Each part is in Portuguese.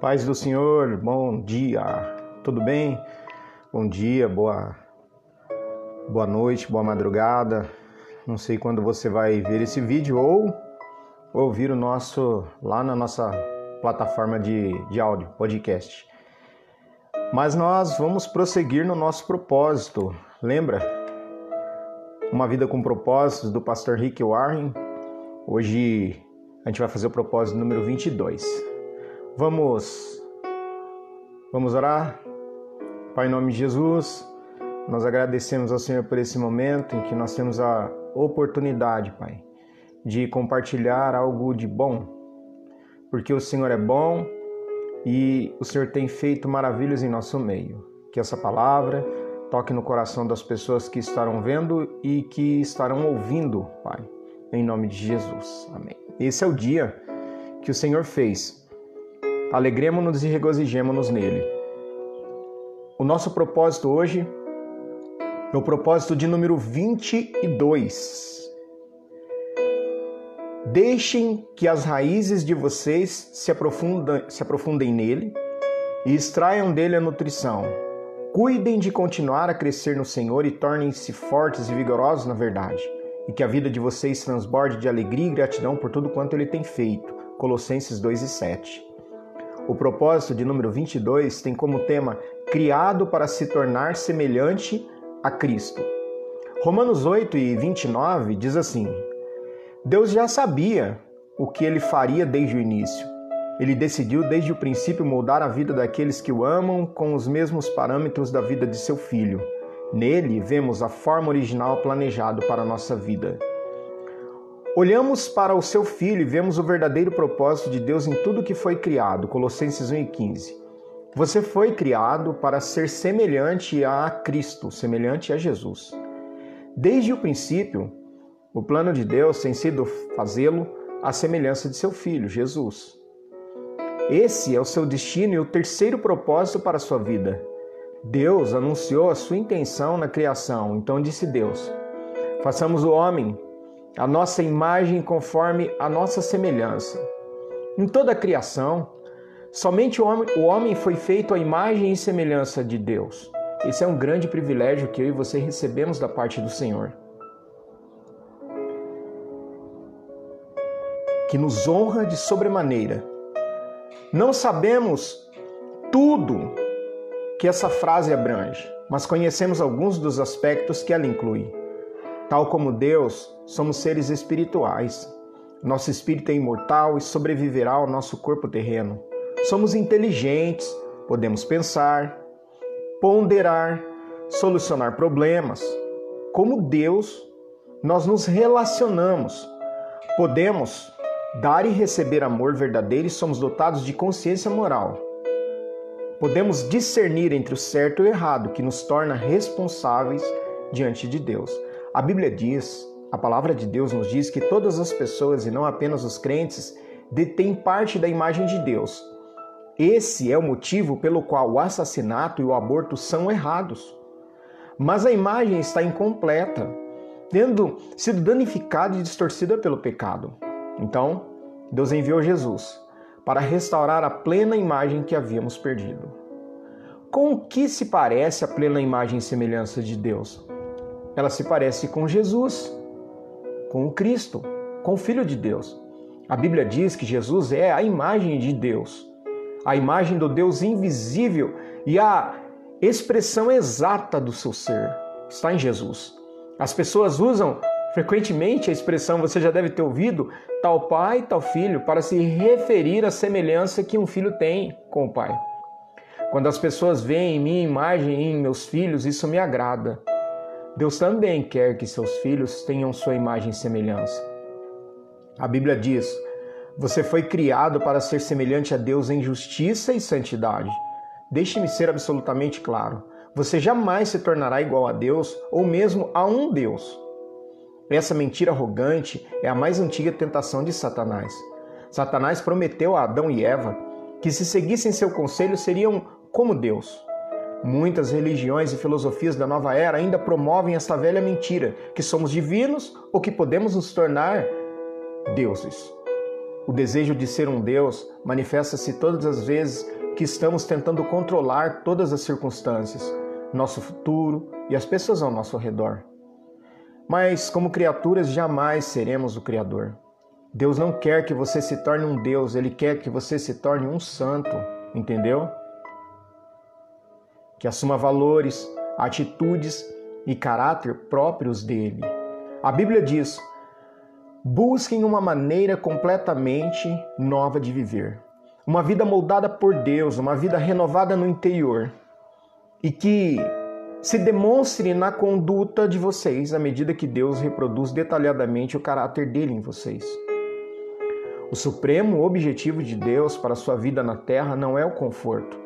Paz do Senhor, bom dia, tudo bem? Bom dia, boa, boa noite, boa madrugada. Não sei quando você vai ver esse vídeo ou ouvir o nosso lá na nossa plataforma de, de áudio, podcast. Mas nós vamos prosseguir no nosso propósito. Lembra? Uma vida com propósitos do pastor Rick Warren. Hoje a gente vai fazer o propósito número 22. Vamos Vamos orar? Pai, em nome de Jesus, nós agradecemos ao Senhor por esse momento em que nós temos a oportunidade, Pai, de compartilhar algo de bom, porque o Senhor é bom e o Senhor tem feito maravilhas em nosso meio. Que essa palavra toque no coração das pessoas que estarão vendo e que estarão ouvindo, Pai, em nome de Jesus. Amém. Esse é o dia que o Senhor fez Alegremos-nos e regozijemos-nos nele. O nosso propósito hoje é o propósito de número 22. Deixem que as raízes de vocês se aprofundem, se aprofundem nele e extraiam dele a nutrição. Cuidem de continuar a crescer no Senhor e tornem-se fortes e vigorosos na verdade, e que a vida de vocês transborde de alegria e gratidão por tudo quanto ele tem feito. Colossenses 2 e 7. O propósito de número 22 tem como tema Criado para se tornar semelhante a Cristo. Romanos 8 e 29 diz assim: Deus já sabia o que ele faria desde o início. Ele decidiu desde o princípio moldar a vida daqueles que o amam com os mesmos parâmetros da vida de seu filho. Nele vemos a forma original planejado para a nossa vida. Olhamos para o seu filho e vemos o verdadeiro propósito de Deus em tudo que foi criado. Colossenses 1:15. Você foi criado para ser semelhante a Cristo, semelhante a Jesus. Desde o princípio, o plano de Deus tem sido fazê-lo à semelhança de seu filho, Jesus. Esse é o seu destino e o terceiro propósito para a sua vida. Deus anunciou a sua intenção na criação, então disse Deus: Façamos o homem a nossa imagem conforme a nossa semelhança. Em toda a criação, somente o homem, o homem foi feito à imagem e semelhança de Deus. Esse é um grande privilégio que eu e você recebemos da parte do Senhor. Que nos honra de sobremaneira. Não sabemos tudo que essa frase abrange, mas conhecemos alguns dos aspectos que ela inclui. Tal como Deus, somos seres espirituais. Nosso espírito é imortal e sobreviverá ao nosso corpo terreno. Somos inteligentes, podemos pensar, ponderar, solucionar problemas. Como Deus, nós nos relacionamos. Podemos dar e receber amor verdadeiro e somos dotados de consciência moral. Podemos discernir entre o certo e o errado, que nos torna responsáveis diante de Deus. A Bíblia diz, a palavra de Deus nos diz que todas as pessoas e não apenas os crentes detêm parte da imagem de Deus. Esse é o motivo pelo qual o assassinato e o aborto são errados. Mas a imagem está incompleta, tendo sido danificada e distorcida pelo pecado. Então, Deus enviou Jesus para restaurar a plena imagem que havíamos perdido. Com o que se parece a plena imagem e semelhança de Deus? Ela se parece com Jesus, com o Cristo, com o Filho de Deus. A Bíblia diz que Jesus é a imagem de Deus, a imagem do Deus invisível e a expressão exata do seu ser. Está em Jesus. As pessoas usam frequentemente a expressão, você já deve ter ouvido, tal pai, tal filho, para se referir à semelhança que um filho tem com o pai. Quando as pessoas veem minha imagem em meus filhos, isso me agrada. Deus também quer que seus filhos tenham sua imagem e semelhança. A Bíblia diz: Você foi criado para ser semelhante a Deus em justiça e santidade. Deixe-me ser absolutamente claro: você jamais se tornará igual a Deus ou mesmo a um Deus. Essa mentira arrogante é a mais antiga tentação de Satanás. Satanás prometeu a Adão e Eva que, se seguissem seu conselho, seriam como Deus. Muitas religiões e filosofias da nova era ainda promovem essa velha mentira, que somos divinos ou que podemos nos tornar deuses. O desejo de ser um Deus manifesta-se todas as vezes que estamos tentando controlar todas as circunstâncias, nosso futuro e as pessoas ao nosso redor. Mas, como criaturas, jamais seremos o Criador. Deus não quer que você se torne um Deus, Ele quer que você se torne um santo, entendeu? Que assuma valores, atitudes e caráter próprios dele. A Bíblia diz: busquem uma maneira completamente nova de viver. Uma vida moldada por Deus, uma vida renovada no interior. E que se demonstre na conduta de vocês à medida que Deus reproduz detalhadamente o caráter dele em vocês. O supremo objetivo de Deus para a sua vida na terra não é o conforto,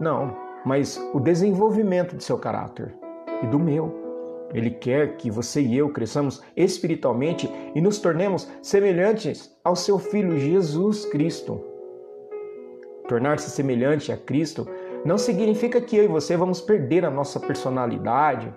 não, mas o desenvolvimento de seu caráter e do meu. Ele quer que você e eu cresçamos espiritualmente e nos tornemos semelhantes ao seu Filho Jesus Cristo. Tornar-se semelhante a Cristo não significa que eu e você vamos perder a nossa personalidade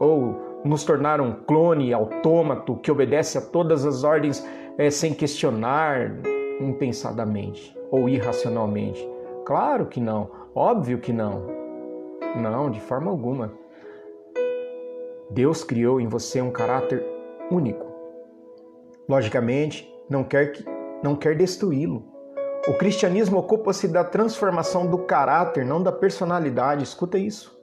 ou nos tornar um clone autômato que obedece a todas as ordens é, sem questionar impensadamente ou irracionalmente. Claro que não, óbvio que não. Não, de forma alguma. Deus criou em você um caráter único. Logicamente, não quer que não quer destruí-lo. O cristianismo ocupa-se da transformação do caráter, não da personalidade. Escuta isso.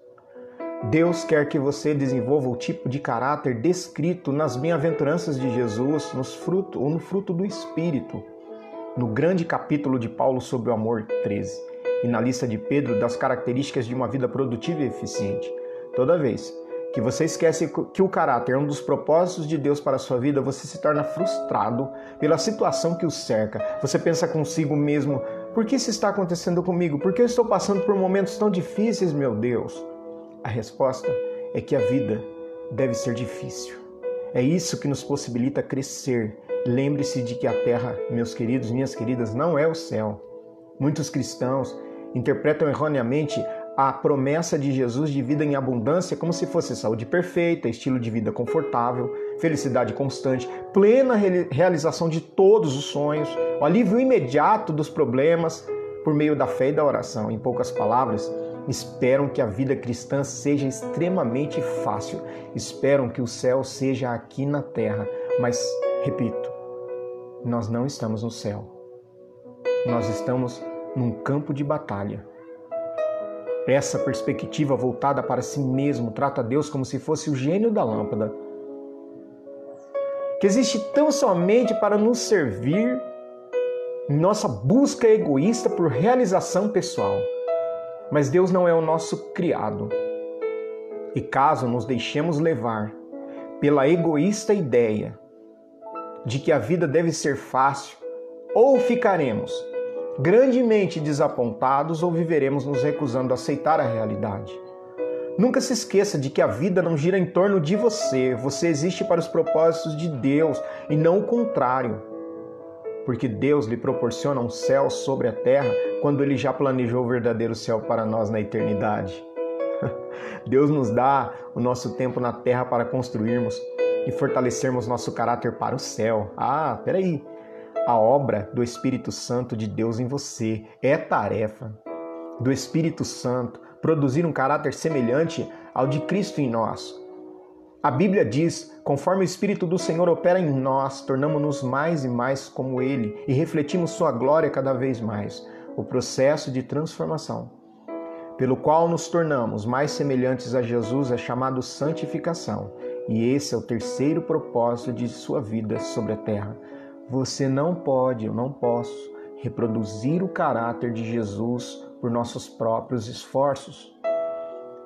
Deus quer que você desenvolva o tipo de caráter descrito nas bem-aventuranças de Jesus, nos fruto, ou no fruto do Espírito, no grande capítulo de Paulo sobre o amor 13, e na lista de Pedro das características de uma vida produtiva e eficiente. Toda vez que você esquece que o caráter é um dos propósitos de Deus para a sua vida, você se torna frustrado pela situação que o cerca. Você pensa consigo mesmo: por que isso está acontecendo comigo? Por que eu estou passando por momentos tão difíceis, meu Deus? A resposta é que a vida deve ser difícil. É isso que nos possibilita crescer. Lembre-se de que a terra, meus queridos, minhas queridas, não é o céu. Muitos cristãos interpretam erroneamente a promessa de Jesus de vida em abundância como se fosse saúde perfeita, estilo de vida confortável, felicidade constante, plena realização de todos os sonhos, o alívio imediato dos problemas por meio da fé e da oração. Em poucas palavras, esperam que a vida cristã seja extremamente fácil, esperam que o céu seja aqui na terra, mas repito, nós não estamos no céu. Nós estamos num campo de batalha essa perspectiva voltada para si mesmo trata Deus como se fosse o gênio da lâmpada, que existe tão somente para nos servir em nossa busca egoísta por realização pessoal. Mas Deus não é o nosso criado. E caso nos deixemos levar pela egoísta ideia de que a vida deve ser fácil, ou ficaremos grandemente desapontados ou viveremos nos recusando a aceitar a realidade. Nunca se esqueça de que a vida não gira em torno de você, você existe para os propósitos de Deus e não o contrário. Porque Deus lhe proporciona um céu sobre a terra quando ele já planejou o verdadeiro céu para nós na eternidade. Deus nos dá o nosso tempo na terra para construirmos e fortalecermos nosso caráter para o céu. Ah, peraí, a obra do Espírito Santo de Deus em você é tarefa do Espírito Santo produzir um caráter semelhante ao de Cristo em nós. A Bíblia diz: conforme o Espírito do Senhor opera em nós, tornamos-nos mais e mais como Ele e refletimos Sua glória cada vez mais. O processo de transformação, pelo qual nos tornamos mais semelhantes a Jesus, é chamado santificação. E esse é o terceiro propósito de sua vida sobre a terra você não pode, eu não posso, reproduzir o caráter de Jesus por nossos próprios esforços.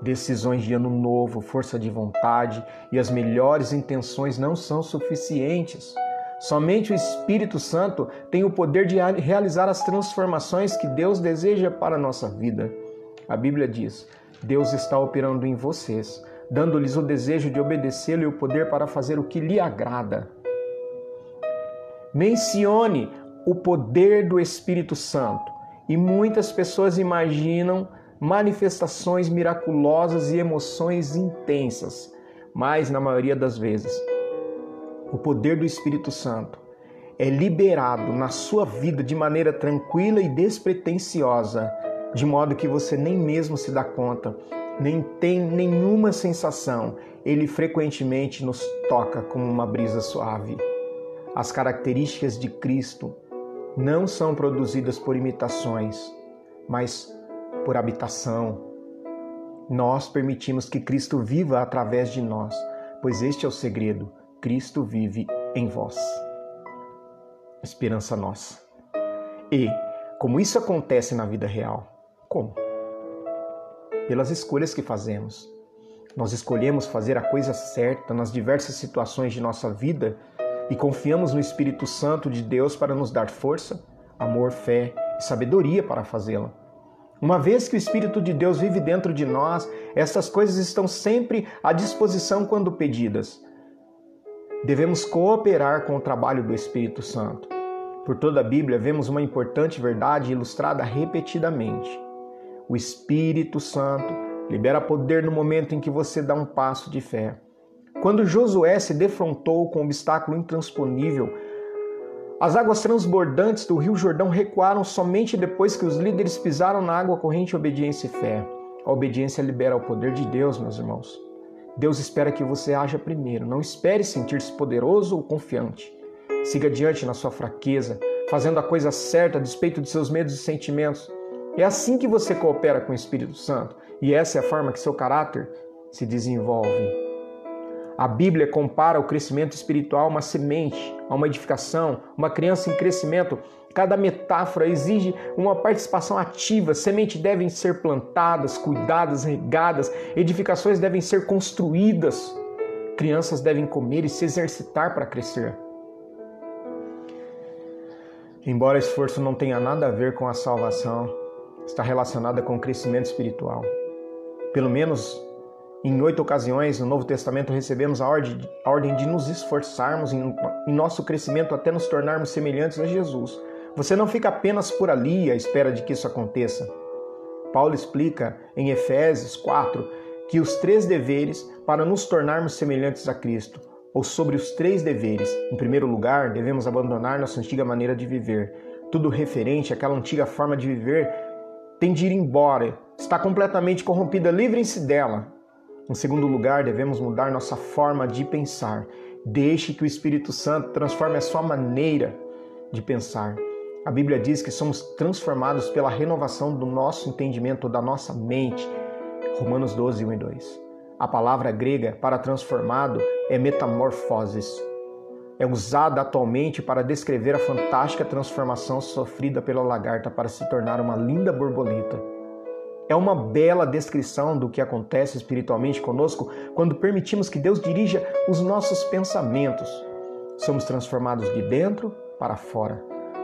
Decisões de ano novo, força de vontade e as melhores intenções não são suficientes. Somente o Espírito Santo tem o poder de realizar as transformações que Deus deseja para a nossa vida. A Bíblia diz: Deus está operando em vocês, dando-lhes o desejo de obedecê-lo e o poder para fazer o que lhe agrada. Mencione o poder do Espírito Santo e muitas pessoas imaginam manifestações miraculosas e emoções intensas, mas na maioria das vezes, o poder do Espírito Santo é liberado na sua vida de maneira tranquila e despretensiosa, de modo que você nem mesmo se dá conta, nem tem nenhuma sensação. Ele frequentemente nos toca como uma brisa suave. As características de Cristo não são produzidas por imitações, mas por habitação. Nós permitimos que Cristo viva através de nós, pois este é o segredo: Cristo vive em vós esperança nossa. E, como isso acontece na vida real? Como? Pelas escolhas que fazemos. Nós escolhemos fazer a coisa certa nas diversas situações de nossa vida e confiamos no Espírito Santo de Deus para nos dar força, amor, fé e sabedoria para fazê-la. Uma vez que o Espírito de Deus vive dentro de nós, essas coisas estão sempre à disposição quando pedidas. Devemos cooperar com o trabalho do Espírito Santo. Por toda a Bíblia, vemos uma importante verdade ilustrada repetidamente. O Espírito Santo libera poder no momento em que você dá um passo de fé. Quando Josué se defrontou com um obstáculo intransponível, as águas transbordantes do Rio Jordão recuaram somente depois que os líderes pisaram na água corrente obediência e fé. A obediência libera o poder de Deus, meus irmãos. Deus espera que você haja primeiro. Não espere sentir-se poderoso ou confiante. Siga adiante na sua fraqueza, fazendo a coisa certa a despeito de seus medos e sentimentos. É assim que você coopera com o Espírito Santo e essa é a forma que seu caráter se desenvolve. A Bíblia compara o crescimento espiritual a uma semente, a uma edificação, uma criança em crescimento. Cada metáfora exige uma participação ativa. Sementes devem ser plantadas, cuidadas, regadas, edificações devem ser construídas. Crianças devem comer e se exercitar para crescer. Embora esforço não tenha nada a ver com a salvação, está relacionada com o crescimento espiritual. Pelo menos em oito ocasiões no Novo Testamento recebemos a ordem de nos esforçarmos em, nosso crescimento até nos tornarmos semelhantes a Jesus. Você não fica apenas por ali à espera de que isso aconteça. Paulo explica em Efésios 4 que os três deveres para nos tornarmos semelhantes a Cristo ou sobre os três deveres. Em primeiro lugar, devemos abandonar nossa antiga maneira de viver. Tudo referente àquela antiga forma de viver tem de ir embora, está completamente corrompida, livrem-se dela. Em segundo lugar, devemos mudar nossa forma de pensar. Deixe que o Espírito Santo transforme a sua maneira de pensar. A Bíblia diz que somos transformados pela renovação do nosso entendimento, da nossa mente. Romanos 12, 1 e 2. A palavra grega para transformado é metamorfoses. É usada atualmente para descrever a fantástica transformação sofrida pela lagarta para se tornar uma linda borboleta. É uma bela descrição do que acontece espiritualmente conosco quando permitimos que Deus dirija os nossos pensamentos. Somos transformados de dentro para fora,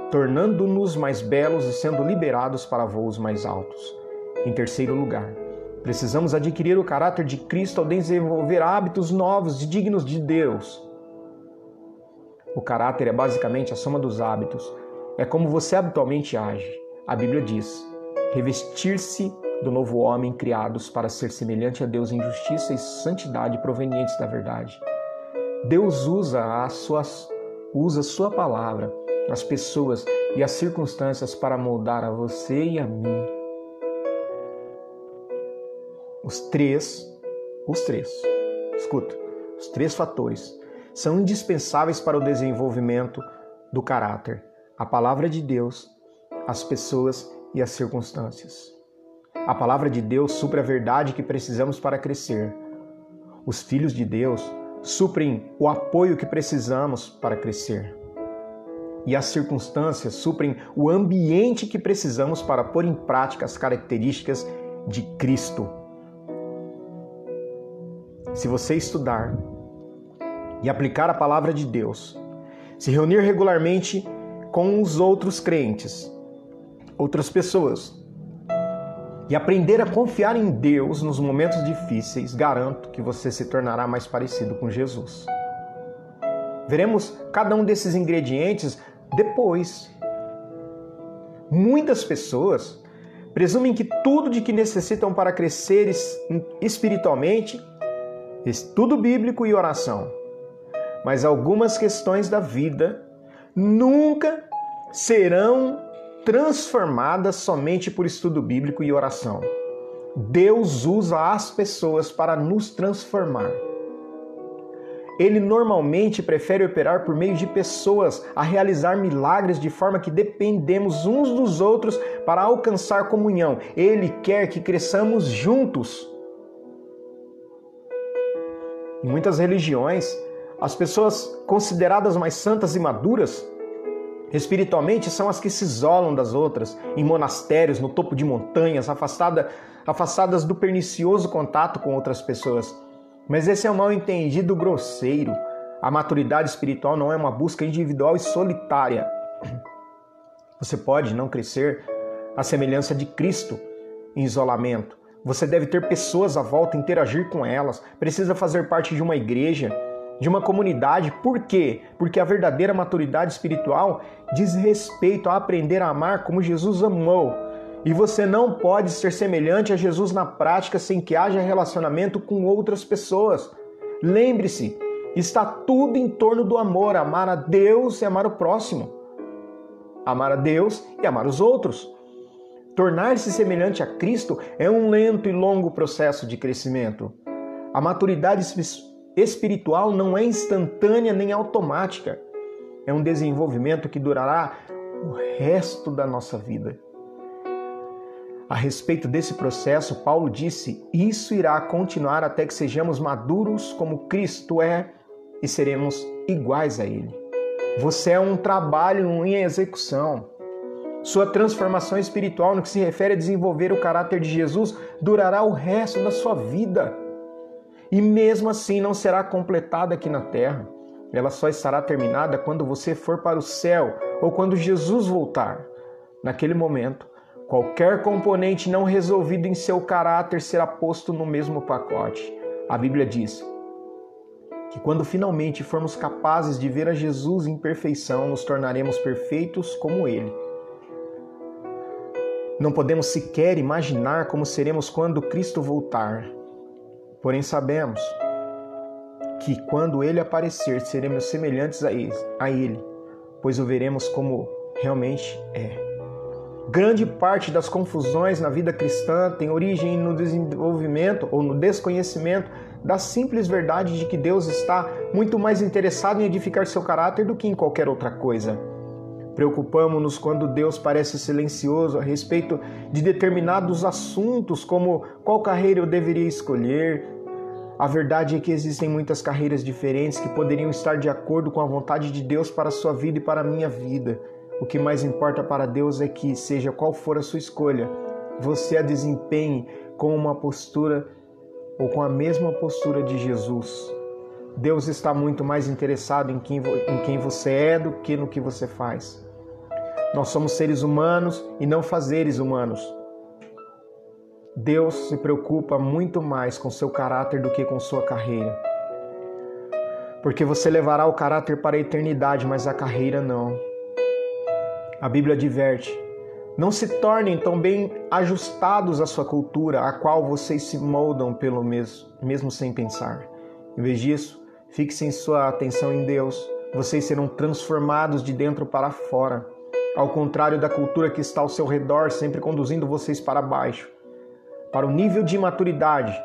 tornando-nos mais belos e sendo liberados para voos mais altos. Em terceiro lugar, Precisamos adquirir o caráter de Cristo ao desenvolver hábitos novos e dignos de Deus. O caráter é basicamente a soma dos hábitos. É como você habitualmente age. A Bíblia diz: revestir-se do novo homem criados para ser semelhante a Deus em justiça e santidade provenientes da verdade. Deus usa a sua, usa a sua palavra, as pessoas e as circunstâncias para moldar a você e a mim os três, os três, escuta, os três fatores são indispensáveis para o desenvolvimento do caráter: a palavra de Deus, as pessoas e as circunstâncias. A palavra de Deus supre a verdade que precisamos para crescer. Os filhos de Deus suprem o apoio que precisamos para crescer. E as circunstâncias suprem o ambiente que precisamos para pôr em prática as características de Cristo se você estudar e aplicar a palavra de Deus, se reunir regularmente com os outros crentes, outras pessoas, e aprender a confiar em Deus nos momentos difíceis, garanto que você se tornará mais parecido com Jesus. Veremos cada um desses ingredientes depois. Muitas pessoas presumem que tudo de que necessitam para crescer espiritualmente estudo bíblico e oração. Mas algumas questões da vida nunca serão transformadas somente por estudo bíblico e oração. Deus usa as pessoas para nos transformar. Ele normalmente prefere operar por meio de pessoas a realizar milagres de forma que dependemos uns dos outros para alcançar comunhão. Ele quer que cresçamos juntos. Em muitas religiões, as pessoas consideradas mais santas e maduras espiritualmente são as que se isolam das outras, em monastérios, no topo de montanhas, afastada, afastadas do pernicioso contato com outras pessoas. Mas esse é um mal entendido grosseiro. A maturidade espiritual não é uma busca individual e solitária. Você pode não crescer à semelhança de Cristo em isolamento. Você deve ter pessoas à volta, interagir com elas, precisa fazer parte de uma igreja, de uma comunidade. Por quê? Porque a verdadeira maturidade espiritual diz respeito a aprender a amar como Jesus amou. E você não pode ser semelhante a Jesus na prática sem que haja relacionamento com outras pessoas. Lembre-se, está tudo em torno do amor, amar a Deus e amar o próximo. Amar a Deus e amar os outros. Tornar-se semelhante a Cristo é um lento e longo processo de crescimento. A maturidade espiritual não é instantânea nem automática. É um desenvolvimento que durará o resto da nossa vida. A respeito desse processo, Paulo disse: Isso irá continuar até que sejamos maduros como Cristo é e seremos iguais a Ele. Você é um trabalho em execução. Sua transformação espiritual, no que se refere a desenvolver o caráter de Jesus, durará o resto da sua vida. E mesmo assim não será completada aqui na terra. Ela só estará terminada quando você for para o céu ou quando Jesus voltar. Naquele momento, Qualquer componente não resolvido em seu caráter será posto no mesmo pacote. A Bíblia diz que quando finalmente formos capazes de ver a Jesus em perfeição, nos tornaremos perfeitos como Ele. Não podemos sequer imaginar como seremos quando Cristo voltar. Porém, sabemos que quando Ele aparecer, seremos semelhantes a Ele, pois o veremos como realmente é. Grande parte das confusões na vida cristã tem origem no desenvolvimento ou no desconhecimento da simples verdade de que Deus está muito mais interessado em edificar seu caráter do que em qualquer outra coisa. Preocupamos-nos quando Deus parece silencioso a respeito de determinados assuntos, como qual carreira eu deveria escolher. A verdade é que existem muitas carreiras diferentes que poderiam estar de acordo com a vontade de Deus para a sua vida e para a minha vida. O que mais importa para Deus é que, seja qual for a sua escolha, você a desempenhe com uma postura ou com a mesma postura de Jesus. Deus está muito mais interessado em quem, em quem você é do que no que você faz. Nós somos seres humanos e não fazeres humanos. Deus se preocupa muito mais com seu caráter do que com sua carreira. Porque você levará o caráter para a eternidade, mas a carreira não. A Bíblia adverte: não se tornem tão bem ajustados à sua cultura, a qual vocês se moldam pelo mesmo, mesmo sem pensar. Em vez disso, fixem sua atenção em Deus. Vocês serão transformados de dentro para fora, ao contrário da cultura que está ao seu redor, sempre conduzindo vocês para baixo. Para o nível de maturidade,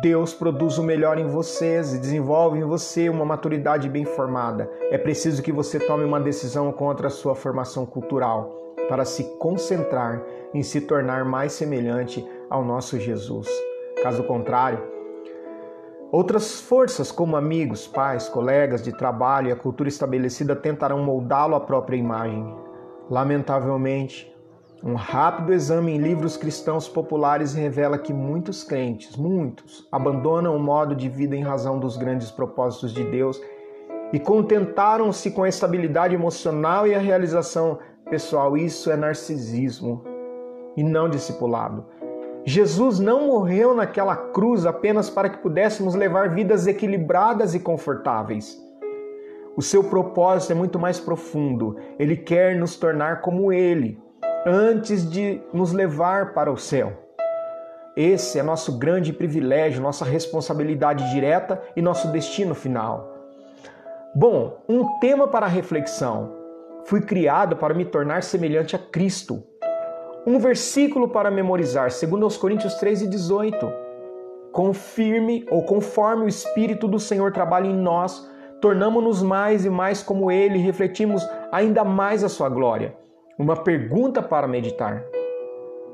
Deus produz o melhor em vocês e desenvolve em você uma maturidade bem formada. É preciso que você tome uma decisão contra a sua formação cultural para se concentrar em se tornar mais semelhante ao nosso Jesus. Caso contrário, outras forças, como amigos, pais, colegas de trabalho e a cultura estabelecida, tentarão moldá-lo à própria imagem. Lamentavelmente, um rápido exame em livros cristãos populares revela que muitos crentes, muitos, abandonam o modo de vida em razão dos grandes propósitos de Deus e contentaram-se com a estabilidade emocional e a realização pessoal. Isso é narcisismo e não discipulado. Jesus não morreu naquela cruz apenas para que pudéssemos levar vidas equilibradas e confortáveis. O seu propósito é muito mais profundo. Ele quer nos tornar como ele antes de nos levar para o céu. Esse é nosso grande privilégio, nossa responsabilidade direta e nosso destino final. Bom, um tema para reflexão. fui criado para me tornar semelhante a Cristo. Um versículo para memorizar, segundo aos Coríntios 3 e 18. Confirme ou conforme o Espírito do Senhor trabalha em nós, tornamos-nos mais e mais como Ele, refletimos ainda mais a Sua glória. Uma pergunta para meditar.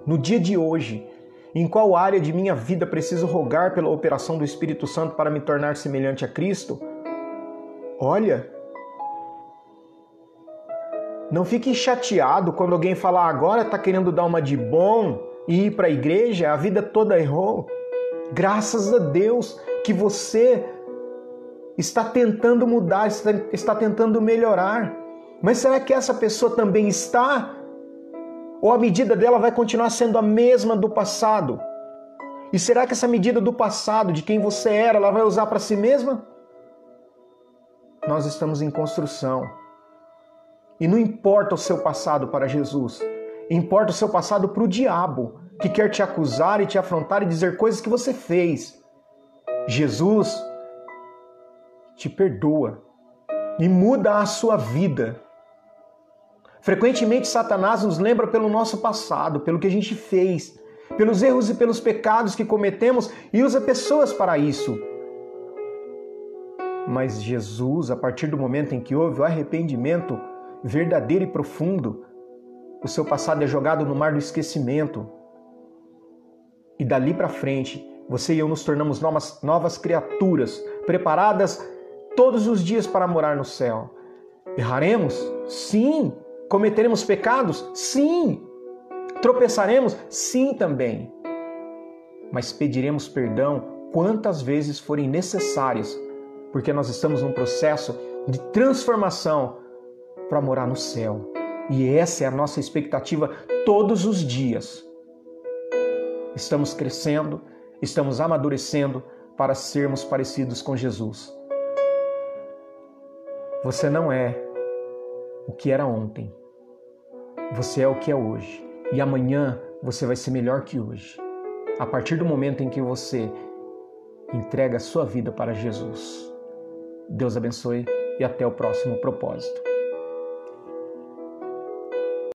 No dia de hoje, em qual área de minha vida preciso rogar pela operação do Espírito Santo para me tornar semelhante a Cristo? Olha, não fique chateado quando alguém falar agora está querendo dar uma de bom e ir para a igreja, a vida toda errou. Graças a Deus que você está tentando mudar, está, está tentando melhorar. Mas será que essa pessoa também está? Ou a medida dela vai continuar sendo a mesma do passado? E será que essa medida do passado, de quem você era, ela vai usar para si mesma? Nós estamos em construção. E não importa o seu passado para Jesus, importa o seu passado para o diabo, que quer te acusar e te afrontar e dizer coisas que você fez. Jesus te perdoa e muda a sua vida. Frequentemente, Satanás nos lembra pelo nosso passado, pelo que a gente fez, pelos erros e pelos pecados que cometemos e usa pessoas para isso. Mas Jesus, a partir do momento em que houve o arrependimento verdadeiro e profundo, o seu passado é jogado no mar do esquecimento. E dali para frente, você e eu nos tornamos novas, novas criaturas, preparadas todos os dias para morar no céu. Erraremos? Sim. Cometeremos pecados? Sim. Tropeçaremos? Sim também. Mas pediremos perdão quantas vezes forem necessárias, porque nós estamos num processo de transformação para morar no céu. E essa é a nossa expectativa todos os dias. Estamos crescendo, estamos amadurecendo para sermos parecidos com Jesus. Você não é o que era ontem. Você é o que é hoje. E amanhã você vai ser melhor que hoje. A partir do momento em que você entrega a sua vida para Jesus. Deus abençoe e até o próximo propósito.